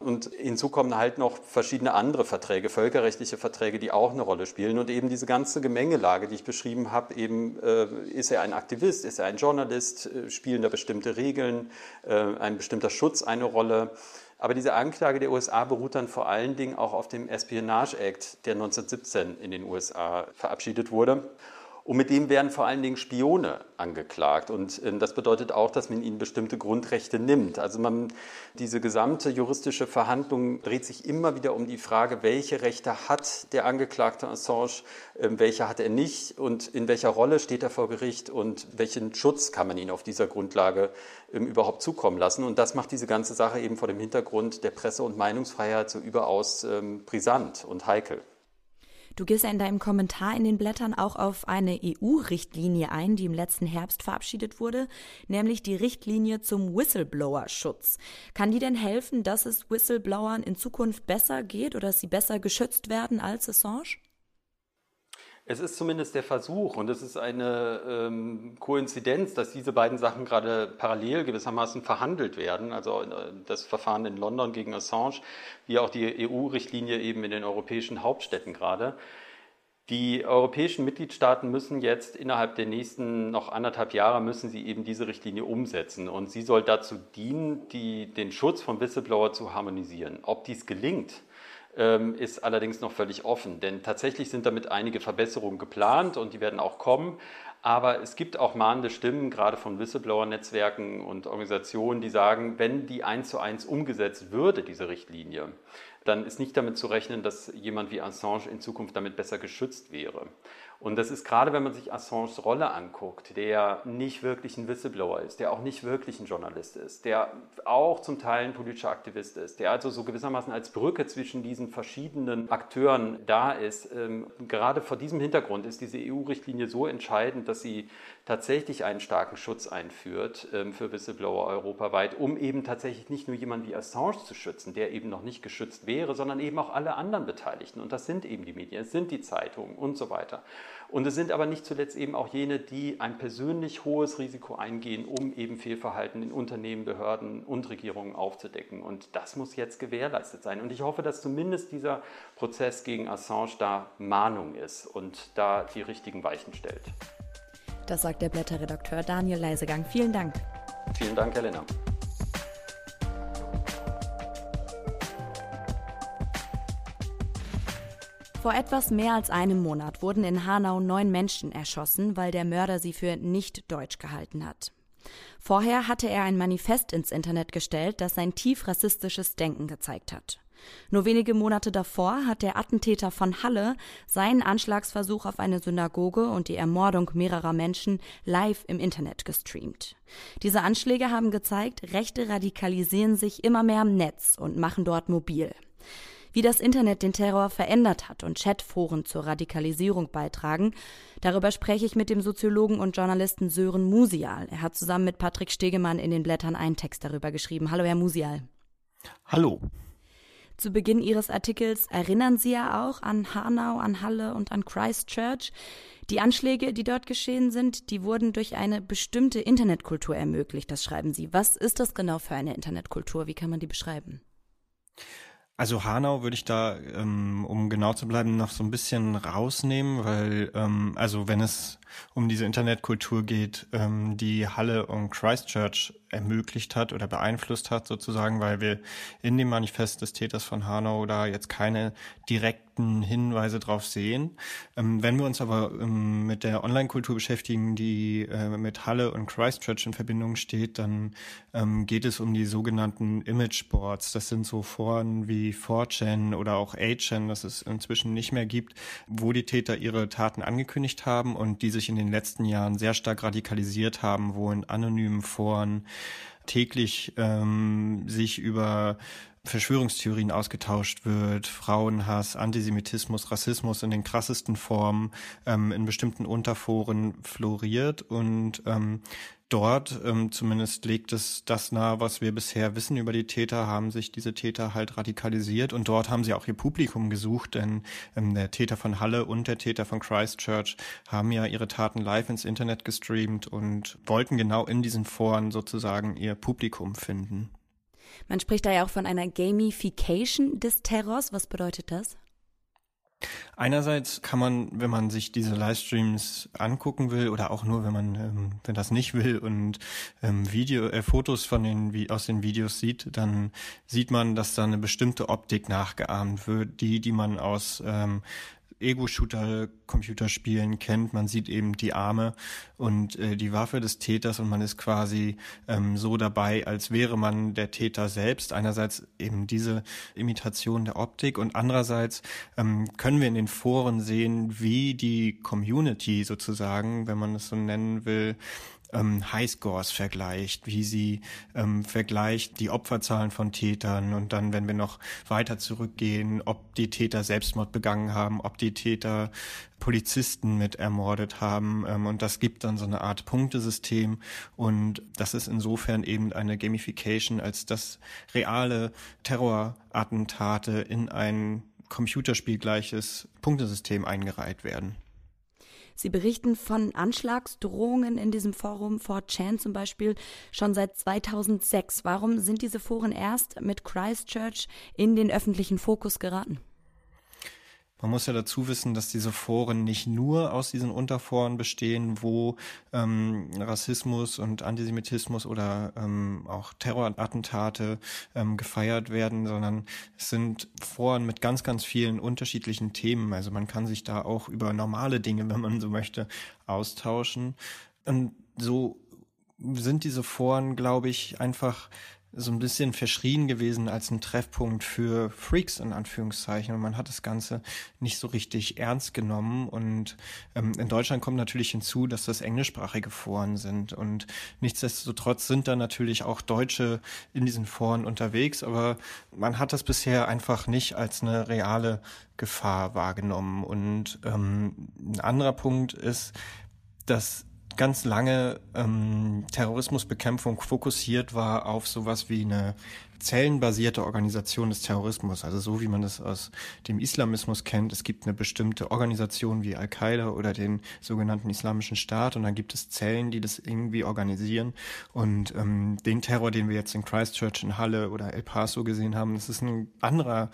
Und hinzu kommen halt noch verschiedene andere Verträge, völkerrechtliche Verträge, die auch eine Rolle spielen. Und eben diese ganze Gemengelage, die ich beschrieben habe, eben äh, ist er ein Aktivist, ist er ein Journalist, äh, spielen da bestimmte Regeln, äh, ein bestimmter Schutz eine Rolle. Aber diese Anklage der USA beruht dann vor allen Dingen auch auf dem Espionage Act, der 1917 in den USA verabschiedet wurde. Und mit dem werden vor allen Dingen Spione angeklagt. Und äh, das bedeutet auch, dass man ihnen bestimmte Grundrechte nimmt. Also man, diese gesamte juristische Verhandlung dreht sich immer wieder um die Frage, welche Rechte hat der Angeklagte Assange, äh, welche hat er nicht und in welcher Rolle steht er vor Gericht und welchen Schutz kann man ihm auf dieser Grundlage äh, überhaupt zukommen lassen. Und das macht diese ganze Sache eben vor dem Hintergrund der Presse- und Meinungsfreiheit so überaus ähm, brisant und heikel. Du gehst ja in deinem Kommentar in den Blättern auch auf eine EU-Richtlinie ein, die im letzten Herbst verabschiedet wurde, nämlich die Richtlinie zum Whistleblower-Schutz. Kann die denn helfen, dass es Whistleblowern in Zukunft besser geht oder dass sie besser geschützt werden als Assange? Es ist zumindest der Versuch und es ist eine ähm, Koinzidenz, dass diese beiden Sachen gerade parallel gewissermaßen verhandelt werden. Also äh, das Verfahren in London gegen Assange, wie auch die EU-Richtlinie eben in den europäischen Hauptstädten gerade. Die europäischen Mitgliedstaaten müssen jetzt innerhalb der nächsten noch anderthalb Jahre müssen sie eben diese Richtlinie umsetzen und sie soll dazu dienen, die, den Schutz von Whistleblower zu harmonisieren. Ob dies gelingt, ist allerdings noch völlig offen, denn tatsächlich sind damit einige Verbesserungen geplant und die werden auch kommen. Aber es gibt auch mahnende Stimmen, gerade von Whistleblower-Netzwerken und Organisationen, die sagen, wenn die eins zu eins umgesetzt würde, diese Richtlinie, dann ist nicht damit zu rechnen, dass jemand wie Assange in Zukunft damit besser geschützt wäre. Und das ist gerade, wenn man sich Assanges Rolle anguckt, der nicht wirklich ein Whistleblower ist, der auch nicht wirklich ein Journalist ist, der auch zum Teil ein politischer Aktivist ist, der also so gewissermaßen als Brücke zwischen diesen verschiedenen Akteuren da ist. Ähm, gerade vor diesem Hintergrund ist diese EU-Richtlinie so entscheidend, dass sie tatsächlich einen starken Schutz einführt ähm, für Whistleblower europaweit, um eben tatsächlich nicht nur jemanden wie Assange zu schützen, der eben noch nicht geschützt wäre, sondern eben auch alle anderen Beteiligten. Und das sind eben die Medien, es sind die Zeitungen und so weiter. Und es sind aber nicht zuletzt eben auch jene, die ein persönlich hohes Risiko eingehen, um eben Fehlverhalten in Unternehmen, Behörden und Regierungen aufzudecken. Und das muss jetzt gewährleistet sein. Und ich hoffe, dass zumindest dieser Prozess gegen Assange da Mahnung ist und da die richtigen Weichen stellt. Das sagt der Blätterredakteur Daniel Leisegang. Vielen Dank. Vielen Dank, Helena. Vor etwas mehr als einem Monat wurden in Hanau neun Menschen erschossen, weil der Mörder sie für nicht deutsch gehalten hat. Vorher hatte er ein Manifest ins Internet gestellt, das sein tief rassistisches Denken gezeigt hat. Nur wenige Monate davor hat der Attentäter von Halle seinen Anschlagsversuch auf eine Synagoge und die Ermordung mehrerer Menschen live im Internet gestreamt. Diese Anschläge haben gezeigt, Rechte radikalisieren sich immer mehr im Netz und machen dort mobil. Wie das Internet den Terror verändert hat und Chatforen zur Radikalisierung beitragen, darüber spreche ich mit dem Soziologen und Journalisten Sören Musial. Er hat zusammen mit Patrick Stegemann in den Blättern einen Text darüber geschrieben. Hallo, Herr Musial. Hallo. Zu Beginn Ihres Artikels erinnern Sie ja auch an Hanau, an Halle und an Christchurch. Die Anschläge, die dort geschehen sind, die wurden durch eine bestimmte Internetkultur ermöglicht, das schreiben Sie. Was ist das genau für eine Internetkultur? Wie kann man die beschreiben? Also Hanau würde ich da, ähm, um genau zu bleiben, noch so ein bisschen rausnehmen, weil ähm, also wenn es um diese Internetkultur geht, ähm, die Halle und Christchurch ermöglicht hat oder beeinflusst hat sozusagen, weil wir in dem Manifest des Täters von Hanau da jetzt keine direkten Hinweise drauf sehen. Ähm, wenn wir uns aber ähm, mit der Online-Kultur beschäftigen, die äh, mit Halle und Christchurch in Verbindung steht, dann ähm, geht es um die sogenannten Imageboards. Das sind so Foren wie 4chan oder auch 8chan, das es inzwischen nicht mehr gibt, wo die Täter ihre Taten angekündigt haben und die sich sich in den letzten Jahren sehr stark radikalisiert haben, wo in anonymen Foren täglich ähm, sich über Verschwörungstheorien ausgetauscht wird, Frauenhass, Antisemitismus, Rassismus in den krassesten Formen ähm, in bestimmten Unterforen floriert und ähm, dort, ähm, zumindest legt es das nahe, was wir bisher wissen über die Täter, haben sich diese Täter halt radikalisiert und dort haben sie auch ihr Publikum gesucht, denn ähm, der Täter von Halle und der Täter von Christchurch haben ja ihre Taten live ins Internet gestreamt und wollten genau in diesen Foren sozusagen ihr Publikum finden. Man spricht da ja auch von einer Gamification des Terrors. Was bedeutet das? Einerseits kann man, wenn man sich diese Livestreams angucken will oder auch nur, wenn man, ähm, wenn das nicht will und ähm, Video, äh, Fotos von den wie aus den Videos sieht, dann sieht man, dass da eine bestimmte Optik nachgeahmt wird, die, die man aus ähm, Ego-Shooter-Computerspielen kennt. Man sieht eben die Arme und äh, die Waffe des Täters und man ist quasi ähm, so dabei, als wäre man der Täter selbst. Einerseits eben diese Imitation der Optik und andererseits ähm, können wir in den Foren sehen, wie die Community sozusagen, wenn man es so nennen will, ähm, Highscores vergleicht, wie sie ähm, vergleicht die Opferzahlen von Tätern und dann, wenn wir noch weiter zurückgehen, ob die Täter Selbstmord begangen haben, ob die Täter Polizisten mit ermordet haben ähm, und das gibt dann so eine Art Punktesystem und das ist insofern eben eine Gamification, als dass reale Terrorattentate in ein computerspielgleiches Punktesystem eingereiht werden. Sie berichten von Anschlagsdrohungen in diesem Forum 4chan zum Beispiel schon seit 2006. Warum sind diese Foren erst mit Christchurch in den öffentlichen Fokus geraten? Man muss ja dazu wissen, dass diese Foren nicht nur aus diesen Unterforen bestehen, wo ähm, Rassismus und Antisemitismus oder ähm, auch Terrorattentate ähm, gefeiert werden, sondern es sind Foren mit ganz, ganz vielen unterschiedlichen Themen. Also man kann sich da auch über normale Dinge, wenn man so möchte, austauschen. Und so sind diese Foren, glaube ich, einfach so ein bisschen verschrien gewesen als ein Treffpunkt für Freaks in Anführungszeichen. Und man hat das Ganze nicht so richtig ernst genommen. Und ähm, in Deutschland kommt natürlich hinzu, dass das englischsprachige Foren sind. Und nichtsdestotrotz sind da natürlich auch Deutsche in diesen Foren unterwegs, aber man hat das bisher einfach nicht als eine reale Gefahr wahrgenommen. Und ähm, ein anderer Punkt ist, dass ganz lange ähm, Terrorismusbekämpfung fokussiert war auf sowas wie eine zellenbasierte Organisation des Terrorismus, also so wie man das aus dem Islamismus kennt. Es gibt eine bestimmte Organisation wie Al-Qaida oder den sogenannten Islamischen Staat und dann gibt es Zellen, die das irgendwie organisieren. Und ähm, den Terror, den wir jetzt in Christchurch in Halle oder El Paso gesehen haben, das ist ein anderer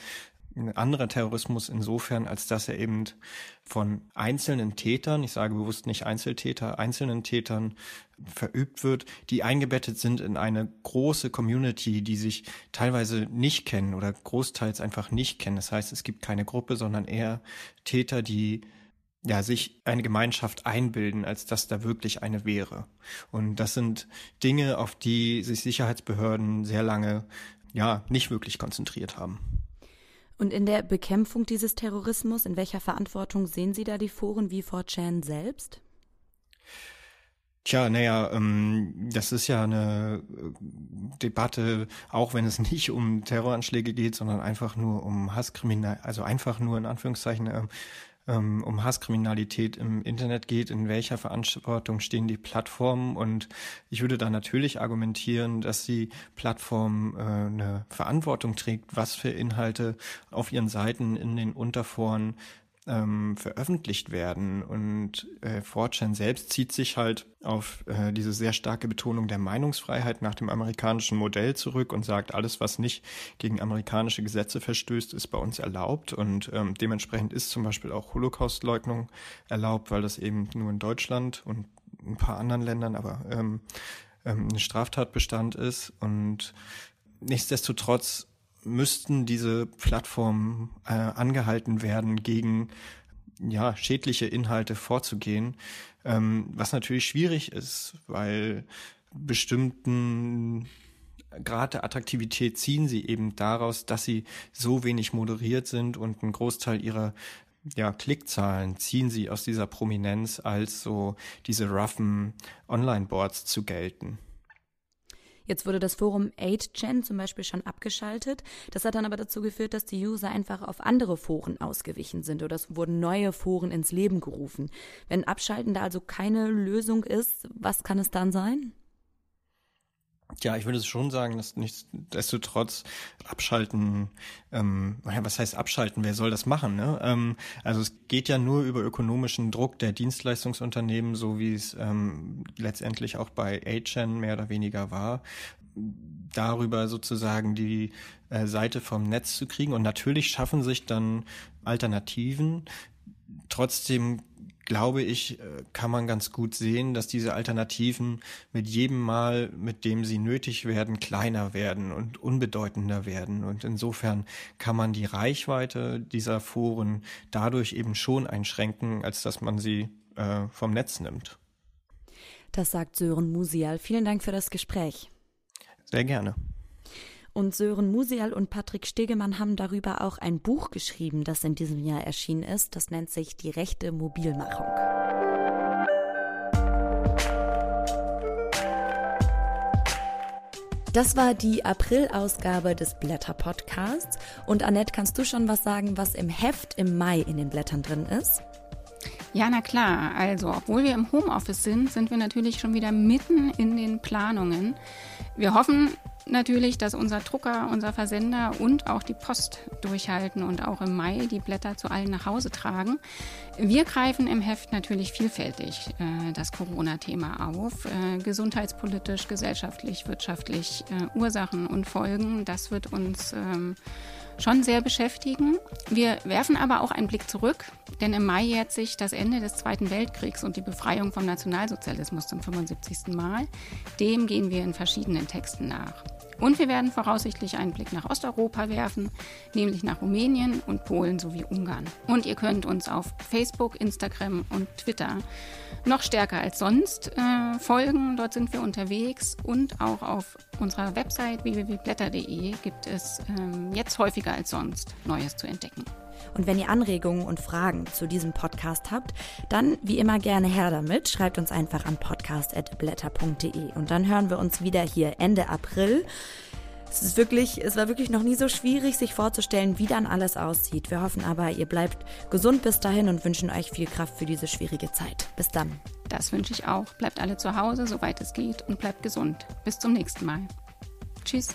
ein anderer Terrorismus insofern, als dass er eben von einzelnen Tätern, ich sage bewusst nicht Einzeltäter, einzelnen Tätern verübt wird, die eingebettet sind in eine große Community, die sich teilweise nicht kennen oder großteils einfach nicht kennen. Das heißt, es gibt keine Gruppe, sondern eher Täter, die ja, sich eine Gemeinschaft einbilden, als dass da wirklich eine wäre. Und das sind Dinge, auf die sich Sicherheitsbehörden sehr lange, ja, nicht wirklich konzentriert haben. Und in der Bekämpfung dieses Terrorismus, in welcher Verantwortung sehen Sie da die Foren wie 4chan selbst? Tja, naja, ähm, das ist ja eine äh, Debatte, auch wenn es *laughs* nicht um Terroranschläge geht, sondern einfach nur um Hasskriminal, also einfach nur in Anführungszeichen ähm, ähm, um Hasskriminalität im Internet geht, in welcher Verantwortung stehen die Plattformen. Und ich würde da natürlich argumentieren, dass die Plattform äh, eine Verantwortung trägt, was für Inhalte auf ihren Seiten in den Unterforen ähm, veröffentlicht werden. Und äh, 4chan selbst zieht sich halt auf äh, diese sehr starke Betonung der Meinungsfreiheit nach dem amerikanischen Modell zurück und sagt, alles, was nicht gegen amerikanische Gesetze verstößt, ist bei uns erlaubt. Und ähm, dementsprechend ist zum Beispiel auch Holocaustleugnung erlaubt, weil das eben nur in Deutschland und ein paar anderen Ländern aber ähm, ähm, ein Straftatbestand ist. Und nichtsdestotrotz müssten diese Plattformen äh, angehalten werden, gegen ja, schädliche Inhalte vorzugehen, ähm, was natürlich schwierig ist, weil bestimmten Grad der Attraktivität ziehen sie eben daraus, dass sie so wenig moderiert sind und ein Großteil ihrer ja, Klickzahlen ziehen sie aus dieser Prominenz als so diese roughen Online-Boards zu gelten. Jetzt wurde das Forum 8chan zum Beispiel schon abgeschaltet. Das hat dann aber dazu geführt, dass die User einfach auf andere Foren ausgewichen sind oder es wurden neue Foren ins Leben gerufen. Wenn Abschalten da also keine Lösung ist, was kann es dann sein? Ja, ich würde schon sagen, dass nichtsdestotrotz abschalten, ähm, was heißt abschalten, wer soll das machen? Ne? Ähm, also es geht ja nur über ökonomischen Druck der Dienstleistungsunternehmen, so wie es ähm, letztendlich auch bei A-Chan mehr oder weniger war. darüber sozusagen die äh, Seite vom Netz zu kriegen. Und natürlich schaffen sich dann Alternativen. Trotzdem glaube ich, äh, kann man ganz gut sehen, dass diese Alternativen mit jedem Mal, mit dem sie nötig werden, kleiner werden und unbedeutender werden. Und insofern kann man die Reichweite dieser Foren dadurch eben schon einschränken, als dass man sie äh, vom Netz nimmt. Das sagt Sören Musial. Vielen Dank für das Gespräch. Sehr gerne. Und Sören Musial und Patrick Stegemann haben darüber auch ein Buch geschrieben, das in diesem Jahr erschienen ist. Das nennt sich Die rechte Mobilmachung. Das war die April-Ausgabe des Blätter-Podcasts. Und Annette, kannst du schon was sagen, was im Heft im Mai in den Blättern drin ist? Ja, na klar. Also, obwohl wir im Homeoffice sind, sind wir natürlich schon wieder mitten in den Planungen. Wir hoffen natürlich, dass unser Drucker, unser Versender und auch die Post durchhalten und auch im Mai die Blätter zu allen nach Hause tragen. Wir greifen im Heft natürlich vielfältig äh, das Corona-Thema auf. Äh, gesundheitspolitisch, gesellschaftlich, wirtschaftlich, äh, Ursachen und Folgen. Das wird uns ähm, schon sehr beschäftigen. Wir werfen aber auch einen Blick zurück, denn im Mai jährt sich das Ende des Zweiten Weltkriegs und die Befreiung vom Nationalsozialismus zum 75. Mal. Dem gehen wir in verschiedenen Texten nach. Und wir werden voraussichtlich einen Blick nach Osteuropa werfen, nämlich nach Rumänien und Polen sowie Ungarn. Und ihr könnt uns auf Facebook, Instagram und Twitter noch stärker als sonst äh, folgen. Dort sind wir unterwegs und auch auf unserer Website www.blätter.de gibt es ähm, jetzt häufiger als sonst Neues zu entdecken. Und wenn ihr Anregungen und Fragen zu diesem Podcast habt, dann wie immer gerne her damit. Schreibt uns einfach an podcast.blätter.de. Und dann hören wir uns wieder hier Ende April. Es ist wirklich, es war wirklich noch nie so schwierig, sich vorzustellen, wie dann alles aussieht. Wir hoffen aber, ihr bleibt gesund bis dahin und wünschen euch viel Kraft für diese schwierige Zeit. Bis dann. Das wünsche ich auch. Bleibt alle zu Hause, soweit es geht und bleibt gesund. Bis zum nächsten Mal. Tschüss.